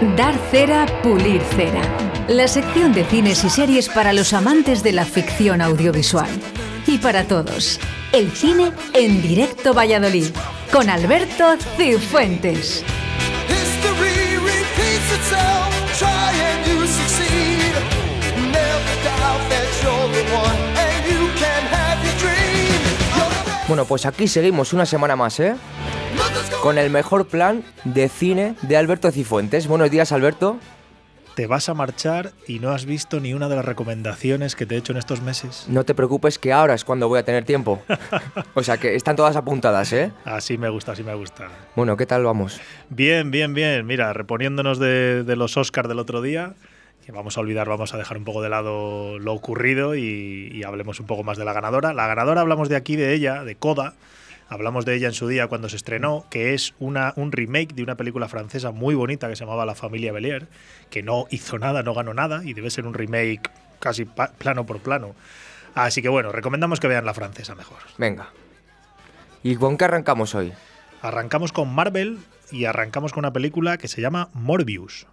Dar cera, pulir cera. La sección de cines y series para los amantes de la ficción audiovisual. Y para todos, el cine en directo Valladolid, con Alberto Cifuentes. Bueno, pues aquí seguimos una semana más, ¿eh? Con el mejor plan de cine de Alberto Cifuentes. Buenos días, Alberto. Te vas a marchar y no has visto ni una de las recomendaciones que te he hecho en estos meses. No te preocupes que ahora es cuando voy a tener tiempo. O sea que están todas apuntadas, ¿eh? Así me gusta, así me gusta. Bueno, ¿qué tal vamos? Bien, bien, bien. Mira, reponiéndonos de, de los Oscars del otro día, que vamos a olvidar, vamos a dejar un poco de lado lo ocurrido y, y hablemos un poco más de la ganadora. La ganadora hablamos de aquí, de ella, de Coda. Hablamos de ella en su día cuando se estrenó, que es una, un remake de una película francesa muy bonita que se llamaba La familia Belier, que no hizo nada, no ganó nada y debe ser un remake casi plano por plano. Así que bueno, recomendamos que vean la francesa mejor. Venga. ¿Y con qué arrancamos hoy? Arrancamos con Marvel y arrancamos con una película que se llama Morbius.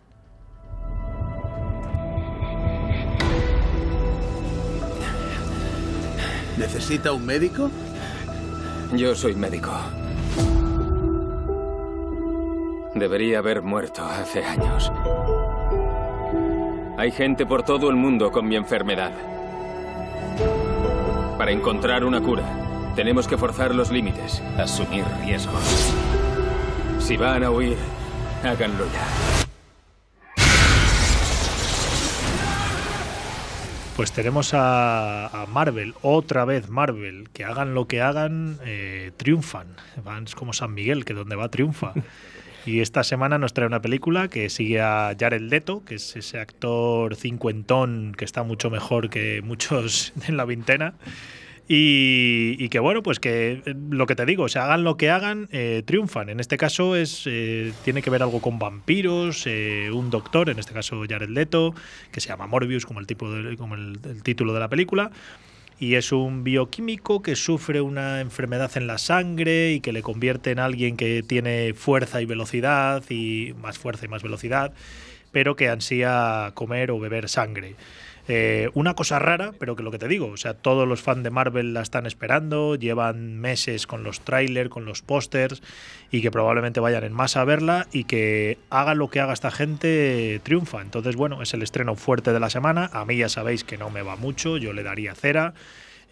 ¿Necesita un médico? Yo soy médico. Debería haber muerto hace años. Hay gente por todo el mundo con mi enfermedad. Para encontrar una cura, tenemos que forzar los límites, asumir riesgos. Si van a huir, háganlo ya. Pues tenemos a, a Marvel, otra vez Marvel, que hagan lo que hagan, eh, triunfan. Van es como San Miguel, que donde va triunfa. Y esta semana nos trae una película que sigue a Jared Leto, que es ese actor cincuentón que está mucho mejor que muchos en la vintena. Y, que bueno, pues que eh, lo que te digo, o sea, hagan lo que hagan, eh, triunfan. En este caso es eh, tiene que ver algo con vampiros, un doctor, en este caso Jared Leto, que se llama Morbius, como el tipo de- como el, el título de la película. Y es un bioquímico que sufre una enfermedad en la sangre y que le convierte en alguien que tiene fuerza y velocidad y más fuerza y más velocidad, pero que ansía comer o beber sangre. Eh, una cosa rara, pero que lo que te digo, o sea, todos los fans de Marvel la están esperando, llevan meses con los trailers, con los pósters, y que probablemente vayan en masa a verla y que haga lo que haga esta gente, triunfa. Entonces, bueno, es el estreno fuerte de la semana. A mí ya sabéis que no me va mucho, yo le daría cera.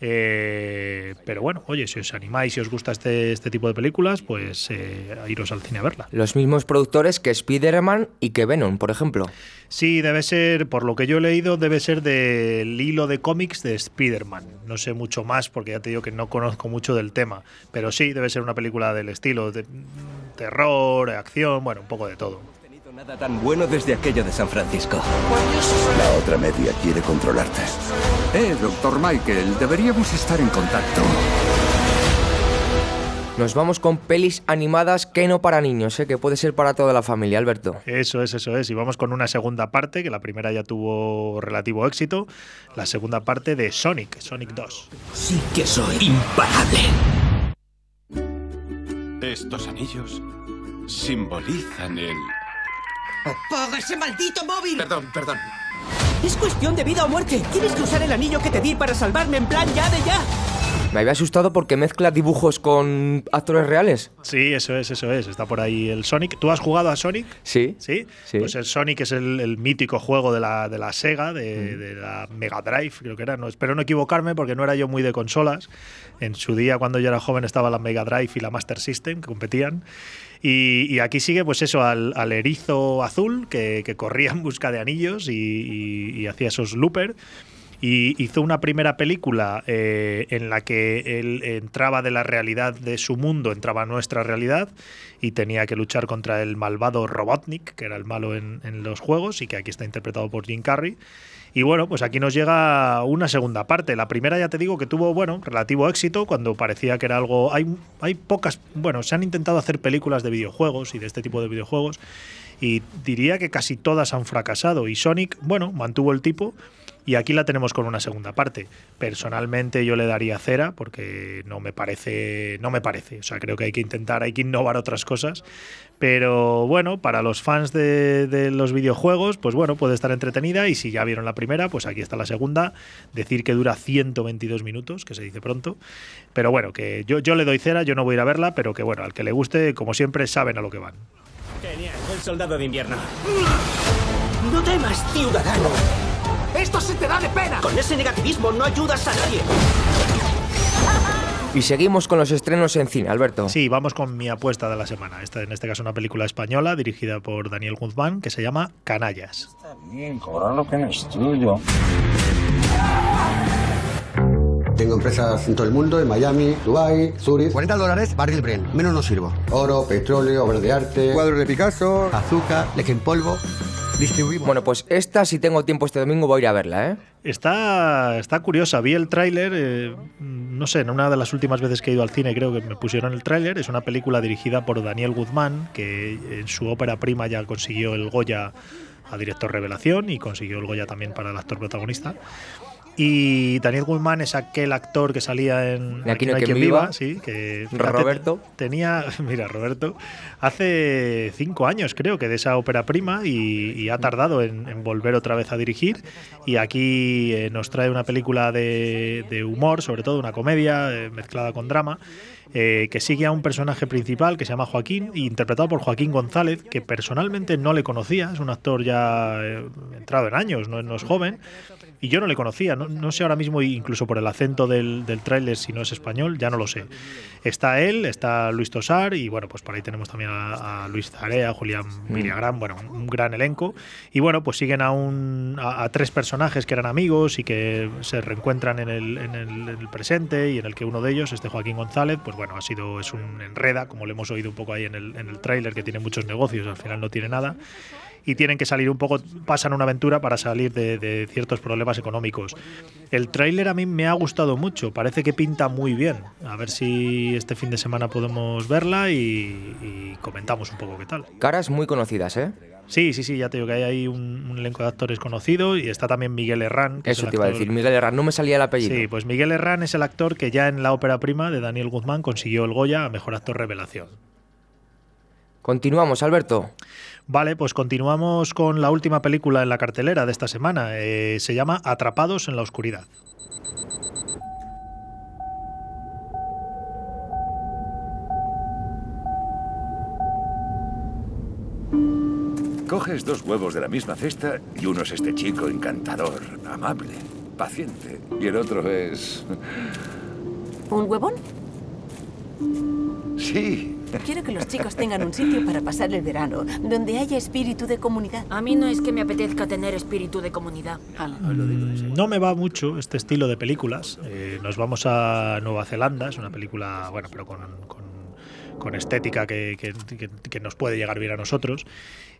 Eh, pero bueno, oye, si os animáis, si os gusta este, este tipo de películas, pues eh, a iros al cine a verla. Los mismos productores que Spider-Man y que Venom, por ejemplo. Sí, debe ser, por lo que yo he leído, debe ser del hilo de cómics de Spider-Man. No sé mucho más porque ya te digo que no conozco mucho del tema. Pero sí, debe ser una película del estilo de mm, terror, acción, bueno, un poco de todo. Nada tan bueno desde aquello de San Francisco. La otra media quiere controlarte. Eh, doctor Michael, deberíamos estar en contacto. Nos vamos con pelis animadas que no para niños, ¿eh? que puede ser para toda la familia, Alberto. Eso es, eso es. Y vamos con una segunda parte, que la primera ya tuvo relativo éxito. La segunda parte de Sonic, Sonic 2. Sí que soy imparable. Estos anillos simbolizan el... ¡Apaga ese maldito móvil! Perdón, perdón. Es cuestión de vida o muerte. Tienes que usar el anillo que te di para salvarme en plan ya de ya. Me había asustado porque mezcla dibujos con actores reales. Sí, eso es, eso es. Está por ahí el Sonic. ¿Tú has jugado a Sonic? Sí. ¿Sí? Sí. Pues el Sonic es el, el mítico juego de la, de la Sega, de, de la Mega Drive, creo que era. No, espero no equivocarme porque no era yo muy de consolas. En su día, cuando yo era joven, estaba la Mega Drive y la Master System, que competían. Y, aquí sigue, pues eso, al, erizo azul que, corría en busca de anillos y, y- hacía esos looper. Y hizo una primera película eh, en la que él entraba de la realidad de su mundo, entraba a nuestra realidad y tenía que luchar contra el malvado Robotnik, que era el malo en los juegos y que aquí está interpretado por Jim Carrey. Y bueno, pues aquí nos llega una segunda parte. La primera ya te digo que tuvo, bueno, relativo éxito cuando parecía que era algo... Hay, hay pocas... Bueno, se han intentado hacer películas de videojuegos y de este tipo de videojuegos y diría que casi todas han fracasado. Y Sonic, bueno, mantuvo el tipo Y aquí la tenemos con una segunda parte. Personalmente yo le daría cera porque no me parece, no me parece. O sea, creo que hay que intentar, hay que innovar otras cosas. Pero bueno, para los fans de, de los videojuegos, pues bueno, puede estar entretenida. Y si ya vieron la primera, pues aquí está la segunda. Decir que dura 122 minutos, que se dice pronto. Pero bueno, que yo, yo le doy cera, yo no voy a ir a verla, pero que bueno, al que le guste, como siempre, saben a lo que van. Genial, el soldado de invierno. No temas, ciudadano. Esto se te da de pena. Con ese negativismo no ayudas a nadie. Y seguimos con los estrenos en cine, Alberto. Sí, vamos con mi apuesta de la semana. Esta, en este caso, una película española dirigida por Daniel Guzmán que se llama Canallas. Bien, cobrar lo que no es tuyo. Tengo empresas en todo el mundo, en Miami, Dubai, Zurich. 40 dólares, barril Brent. Menos no sirvo. Oro, petróleo, obras de arte, cuadros de Picasso, azúcar, leche en polvo. Distribuimos. Bueno, pues esta, si tengo tiempo este domingo, voy a ir a verla, ¿eh? Está, está curiosa. Vi el tráiler, eh, no sé, en una de las últimas veces que he ido al cine creo que me pusieron el tráiler. Es una película dirigida por Daniel Guzmán, que en su ópera prima ya consiguió el Goya a director revelación y consiguió el Goya también para el actor protagonista. Y Daniel Guzmán es aquel actor que salía en Aquí no hay quien viva, sí, que Roberto. tenía, mira, Roberto, hace cinco años creo que de esa ópera prima y, y ha tardado en, en volver otra vez a dirigir. Y aquí eh, nos trae una película de, de humor, sobre todo una comedia eh, mezclada con drama. Eh, que sigue a un personaje principal que se llama Joaquín, interpretado por Joaquín González, que personalmente no le conocía, es un actor ya eh, entrado en años, no, no es joven, y yo no le conocía, no, no sé ahora mismo, incluso por el acento del, del tráiler, si no es español, ya no lo sé. Está él, está Luis Tosar, y bueno, pues por ahí tenemos también a, a Luis Zarea, a Julián Villagrán, bueno, un gran elenco. Y bueno, pues siguen a, un, a, a tres personajes que eran amigos y que se reencuentran en el, en, el, en el presente, y en el que uno de ellos, este Joaquín González, pues bueno, ha sido, es un enreda, como le hemos oído un poco ahí en el, en el tráiler, que tiene muchos negocios, al final no tiene nada y tienen que salir un poco, pasan una aventura para salir de, de ciertos problemas económicos. El tráiler a mí me ha gustado mucho, parece que pinta muy bien. A ver si este fin de semana podemos verla y, y comentamos un poco qué tal. Caras muy conocidas, ¿eh? Sí, sí, sí, ya te digo que hay ahí un, un elenco de actores conocidos y está también Miguel Herrán. Que Eso es te iba a decir. Miguel Herrán, no me salía el apellido. Sí, pues Miguel Herrán es el actor que ya en la ópera prima de Daniel Guzmán consiguió el Goya a Mejor Actor Revelación. Continuamos, Alberto. Vale, pues continuamos con la última película en la cartelera de esta semana. Eh, se llama Atrapados en la Oscuridad. Coges dos huevos de la misma cesta y uno es este chico encantador, amable, paciente. Y el otro es... ¿Un huevón? Sí. Quiero que los chicos tengan un sitio para pasar el verano, donde haya espíritu de comunidad. A mí no es que me apetezca tener espíritu de comunidad. Mm, No me va mucho este estilo de películas. Eh, nos vamos a Nueva Zelanda, es una película, bueno, pero con, con- con estética que, nos puede llegar bien a nosotros.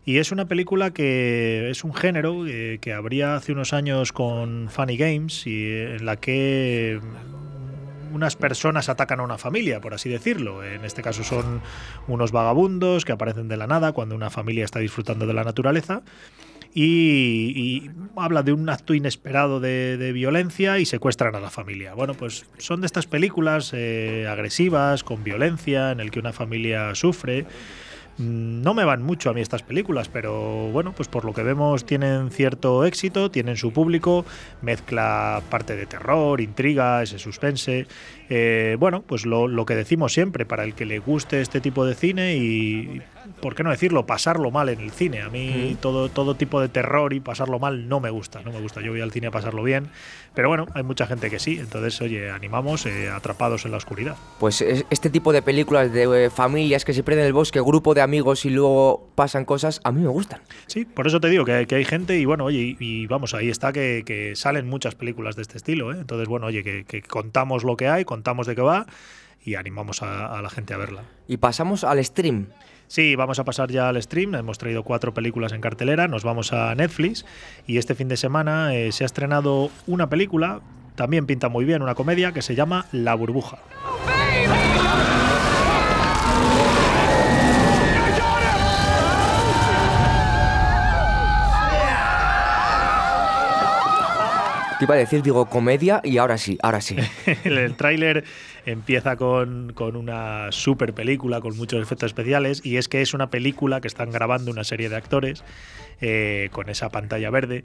Y es una película que es un género eh, que habría hace unos años con Funny Games y eh, en la que unas personas atacan a una familia, por así decirlo. En este caso son unos vagabundos que aparecen de la nada cuando una familia está disfrutando de la naturaleza. Y, habla de un acto inesperado de, de violencia y secuestran a la familia. Bueno, pues son de estas películas eh, agresivas, con violencia, en el que una familia sufre. Mm, No me van mucho a mí estas películas, pero bueno, pues por lo que vemos tienen cierto éxito, tienen su público, mezcla parte de terror, intriga, ese suspense. Eh, bueno, pues lo, lo que decimos siempre, para el que le guste este tipo de cine y, ¿por qué no decirlo? Pasarlo mal en el cine. A mí Mm. todo, todo tipo de terror y pasarlo mal no me gusta, no me gusta. Yo voy al cine a pasarlo bien, pero bueno, hay mucha gente que sí, entonces, oye, animamos, eh, atrapados en la oscuridad. Pues es- este tipo de películas de eh, familias que se pierden en el bosque, grupo de amigos y luego pasan cosas, a mí me gustan. Sí, por eso te digo que, que hay gente y bueno, oye, y, y vamos, ahí está que, que salen muchas películas de este estilo, ¿eh? Entonces, bueno, oye, que, que contamos lo que hay, contamos de qué va y animamos a, a la gente a verla. Y pasamos al stream. Sí, vamos a pasar ya al stream. Hemos traído cuatro películas en cartelera. Nos vamos a Netflix y este fin de semana eh, se ha estrenado una película, también pinta muy bien, una comedia que se llama La burbuja. Iba a decir, digo, comedia y ahora sí, ahora sí. el, el tráiler empieza con, con una super película con muchos efectos especiales y es que es una película que están grabando una serie de actores eh, con esa pantalla verde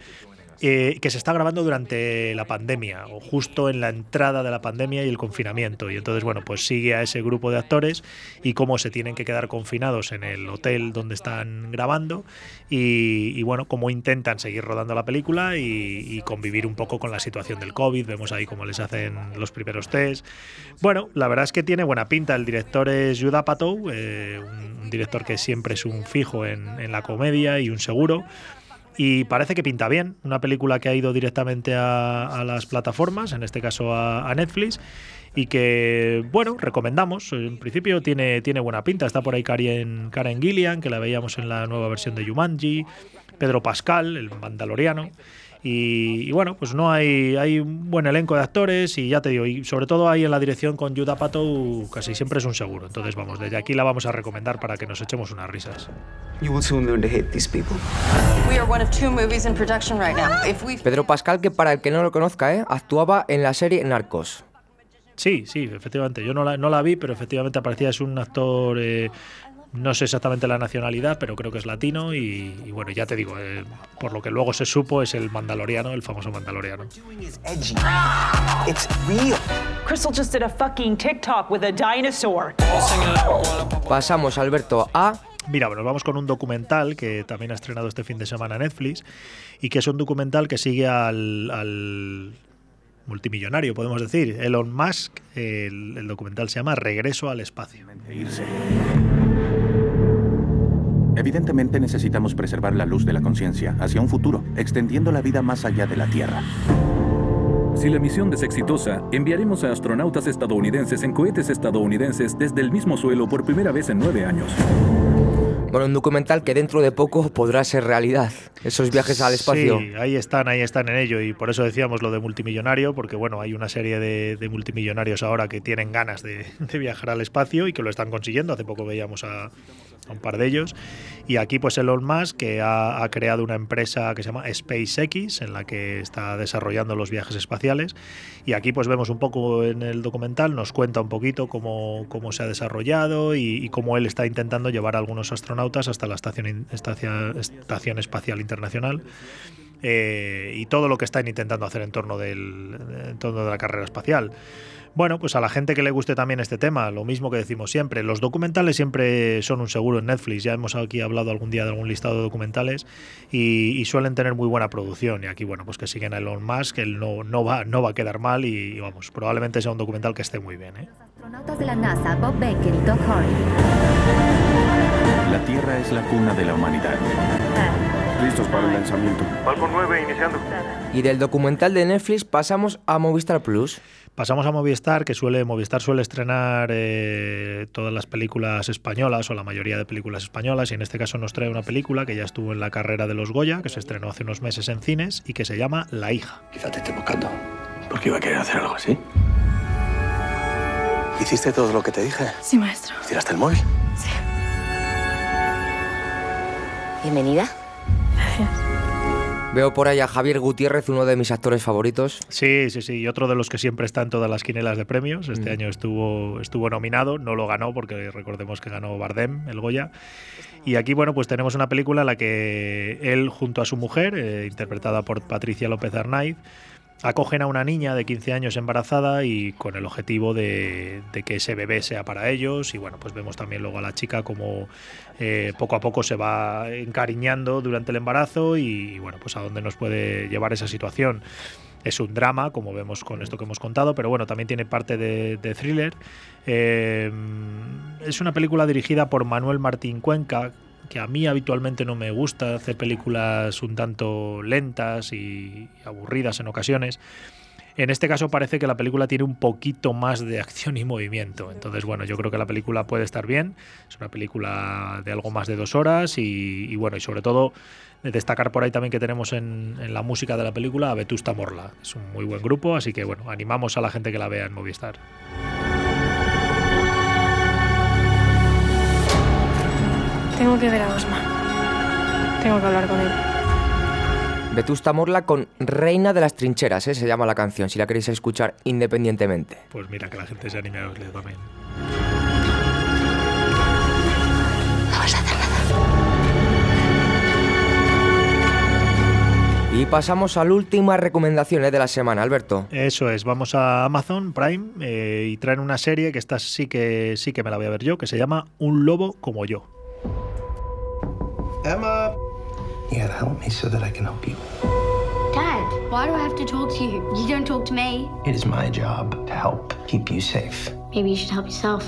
eh, que se está grabando durante la pandemia o justo en la entrada de la pandemia y el confinamiento. Y entonces, bueno, pues sigue a ese grupo de actores y cómo se tienen que quedar confinados en el hotel donde están grabando y, bueno, cómo intentan seguir rodando la película y, convivir un poco con la situación del COVID. Vemos ahí cómo les hacen los primeros test. Bueno, la verdad es que tiene buena pinta. El director es Judah Apatow, eh, un, director que siempre es un fijo en la comedia y un seguro y parece que pinta bien. Una película que ha ido directamente a, las plataformas, en este caso a, a, Netflix, y que, bueno, recomendamos. En principio tiene, tiene buena pinta. Está por ahí Karen, Karen Gillian, que la veíamos en la nueva versión de Jumanji, Pedro Pascal, el mandaloriano. Y, y, bueno, pues no hay, hay un buen elenco de actores y ya te digo, y sobre todo ahí en la dirección con Judah Pato casi siempre es un seguro. Entonces vamos, desde aquí la vamos a recomendar para que nos echemos unas risas. Pedro Pascal, que para el que no lo conozca, ¿eh? actuaba en la serie Narcos. Sí, sí, efectivamente. Yo no la, no la vi, pero efectivamente aparecía, es un actor eh, no sé exactamente la nacionalidad, pero creo que es latino y, y bueno, ya te digo, eh, por lo que luego se supo es el mandaloriano, el famoso mandaloriano. Crystal just did a fucking TikTok with a dinosaur. Pasamos, Alberto, a Mira, bueno, vamos con un documental que también ha estrenado este fin de semana Netflix y que es un documental que sigue al, al multimillonario, podemos decir, Elon Musk. El, el documental se llama Regreso al espacio. Evidentemente necesitamos preservar la luz de la conciencia hacia un futuro, extendiendo la vida más allá de la Tierra. Si la misión es exitosa, enviaremos a astronautas estadounidenses en cohetes estadounidenses desde el mismo suelo por primera vez en nueve años. Bueno, un documental que dentro de poco podrá ser realidad. Esos viajes al espacio. Sí, ahí están, ahí están en ello. Y por eso decíamos lo de multimillonario, porque bueno, hay una serie de, de multimillonarios ahora que tienen ganas de, de, viajar al espacio y que lo están consiguiendo. Hace poco veíamos a, a un par de ellos. Y aquí pues Elon Musk, que ha, creado una empresa que se llama SpaceX, en la que está desarrollando los viajes espaciales. Y aquí pues vemos un poco en el documental, nos cuenta un poquito cómo, cómo se ha desarrollado y, y cómo él está intentando llevar a algunos astronautas hasta la Estación, estación, estación Espacial Internacional. Eh, y todo lo que están intentando hacer en torno, del, en torno de la carrera espacial. Bueno, pues a la gente que le guste también este tema, lo mismo que decimos siempre, los documentales siempre son un seguro en Netflix, ya hemos aquí hablado algún día de algún listado de documentales y, y suelen tener muy buena producción y aquí bueno, pues que siguen a Elon Musk, él no, no, va, no va a quedar mal y, y vamos, probablemente sea un documental que esté muy bien. ¿eh? Astronautas de la NASA, Bob Baker y Doc Horry. La Tierra es la cuna de la humanidad. Listos para el lanzamiento. Falcon 9 iniciando. Y del documental de Netflix pasamos a Movistar Plus. Pasamos a Movistar, que suele Movistar suele estrenar eh, todas las películas españolas o la mayoría de películas españolas y en este caso nos trae una película que ya estuvo en la carrera de los Goya, que se estrenó hace unos meses en cines y que se llama La hija. Quizá te esté buscando. ¿Por qué iba a querer hacer algo así? ¿Hiciste todo lo que te dije? Sí, maestro. ¿Tiraste el móvil? Sí. Bienvenida. Gracias. Veo por ahí a Javier Gutiérrez, uno de mis actores favoritos. Sí, sí, sí, y otro de los que siempre está en todas las quinelas de premios. Este mm. año estuvo, estuvo nominado, no lo ganó porque recordemos que ganó Bardem, el Goya. Y aquí, bueno, pues tenemos una película en la que él, junto a su mujer, eh, interpretada por Patricia López Arnaiz, acogen a una niña de 15 años embarazada y con el objetivo de, de, que ese bebé sea para ellos y bueno pues vemos también luego a la chica como eh, poco a poco se va encariñando durante el embarazo y, bueno pues a dónde nos puede llevar esa situación es un drama, como vemos con esto que hemos contado, pero bueno, también tiene parte de, de thriller. Eh, es una película dirigida por Manuel Martín Cuenca, que a mí habitualmente no me gusta, hace películas un tanto lentas y aburridas en ocasiones. En este caso parece que la película tiene un poquito más de acción y movimiento. Entonces, bueno, yo creo que la película puede estar bien. Es una película de algo más de dos horas y, y bueno, y sobre todo destacar por ahí también que tenemos en, en, la música de la película a Vetusta Morla. Es un muy buen grupo, así que bueno, animamos a la gente que la vea en Movistar. Tengo que ver a Osma. Tengo que hablar con él. Vetusta Morla con Reina de las Trincheras, ¿eh? se llama la canción, si la queréis escuchar independientemente. Pues mira, que la gente se anime a oírle también. No vas a hacer nada. Y pasamos a la última recomendación ¿eh? de la semana, Alberto. Eso es, vamos a Amazon Prime eh, y traen una serie que esta sí que sí que me la voy a ver yo, que se llama Un lobo como yo. Emma. You gotta help me so that I can help you. Dad, why do I have to talk to you? You don't talk to me. It is my job to help keep you safe. Maybe you should help yourself.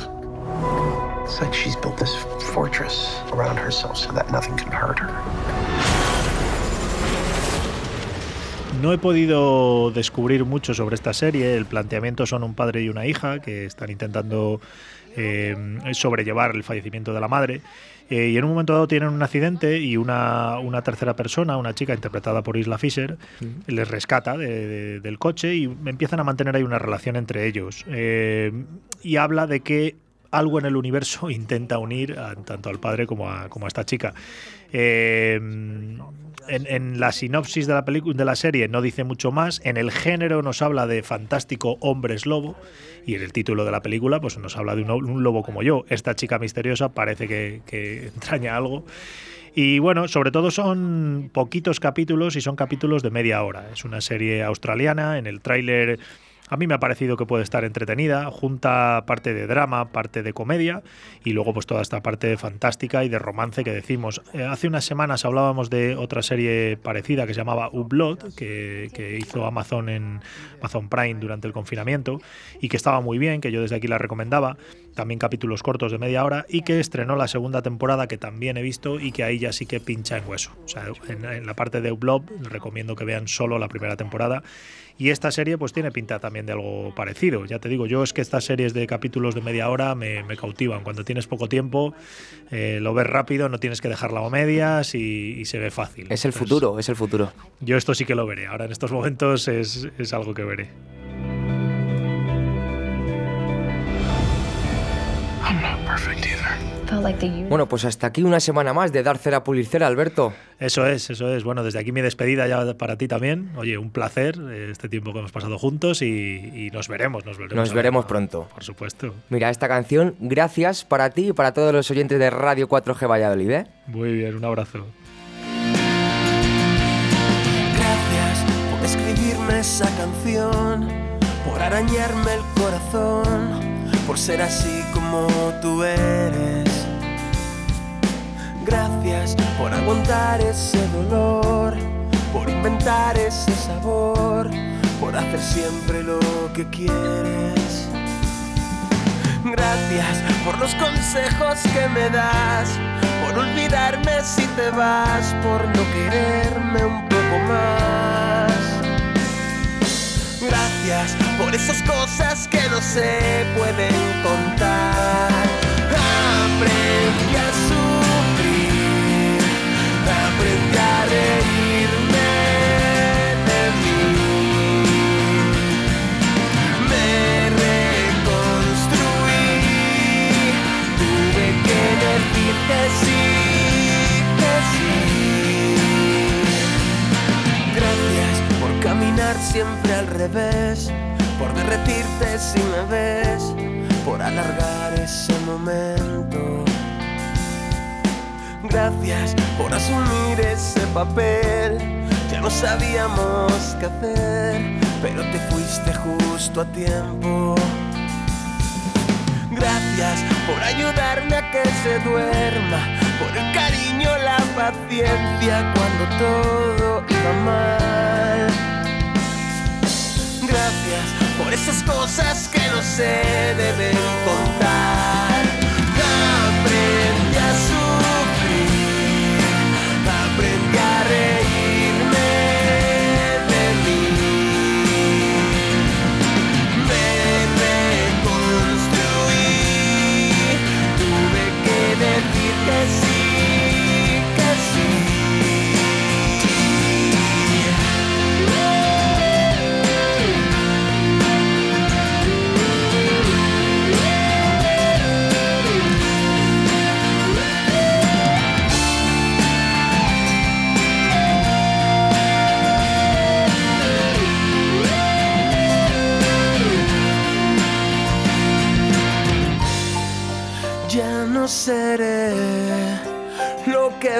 It's like she's built this fortress around herself so that nothing can hurt her. No he podido descubrir mucho sobre esta serie. El planteamiento son un padre y una hija que están intentando eh, sobrellevar el fallecimiento de la madre. Eh, y en un momento dado tienen un accidente y una, una tercera persona, una chica interpretada por Isla Fisher, les rescata de- de- del coche y empiezan a mantener ahí una relación entre ellos. Eh, y habla de que algo en el universo intenta unir a- tanto al padre como a, como a esta chica. Eh, en, la sinopsis de la de la serie no dice mucho más. En el género nos habla de fantástico hombres lobo. Y en el título de la película, pues nos habla de un, un lobo como yo. Esta chica misteriosa parece que, que entraña algo. Y bueno, sobre todo son poquitos capítulos y son capítulos de media hora. Es una serie australiana. En el tráiler a mí me ha parecido que puede estar entretenida, junta parte de drama, parte de comedia y luego pues toda esta parte fantástica y de romance que decimos. Eh, hace unas semanas hablábamos de otra serie parecida que se llamaba Upload, que, que hizo Amazon en Amazon Prime durante el confinamiento y que estaba muy bien, que yo desde aquí la recomendaba. También capítulos cortos de media hora y que estrenó la segunda temporada que también he visto y que ahí ya sí que pincha en hueso. O sea, en, en la parte de Upload recomiendo que vean solo la primera temporada y esta serie pues tiene pinta también de algo parecido. Ya te digo, yo es que estas series de capítulos de media hora me, me cautivan. Cuando tienes poco tiempo, eh, lo ves rápido, no tienes que dejarla a medias y, y se ve fácil. Es el Entonces, futuro, es el futuro. Yo esto sí que lo veré. Ahora en estos momentos es, es algo que veré. Bueno, pues hasta aquí una semana más de dar cera pulir cera, Alberto. Eso es, eso es. Bueno, desde aquí mi despedida ya para ti también. Oye, un placer eh, este tiempo que hemos pasado juntos y, y nos veremos, nos veremos. Nos veremos pronto. Por supuesto. Mira, esta canción, gracias para ti y para todos los oyentes de Radio 4G Valladolid, ¿eh? Muy bien, un abrazo. Gracias por escribirme esa canción, por arañarme el corazón, por ser así como tú eres. Gracias por aguantar ese dolor, por inventar ese sabor, por hacer siempre lo que quieres. Gracias por los consejos que me das, por olvidarme si te vas, por no quererme un poco más. Gracias por esas cosas que no se pueden contar. Aprendí a aprendí a reírme de mí. Me reconstruí, tuve que decir que sí, que sí. Gracias por caminar siempre al revés, por derretirte si me ves, por alargar ese momento. Gracias por asumir ese papel. Ya no sabíamos qué hacer, pero te fuiste justo a tiempo. Gracias por ayudarme a que se duerma, por el cariño, la paciencia cuando todo iba mal. Gracias por esas cosas que no se deben contar.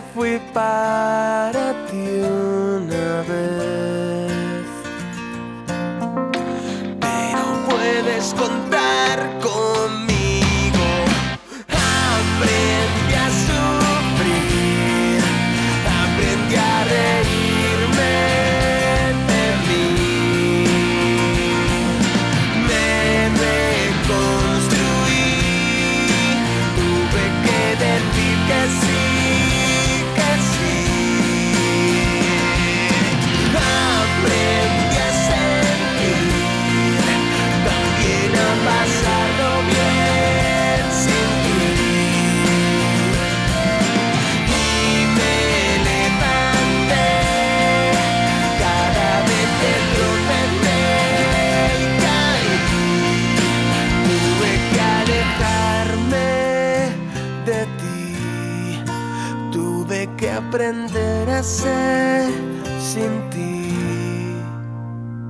Fui para ti una vez.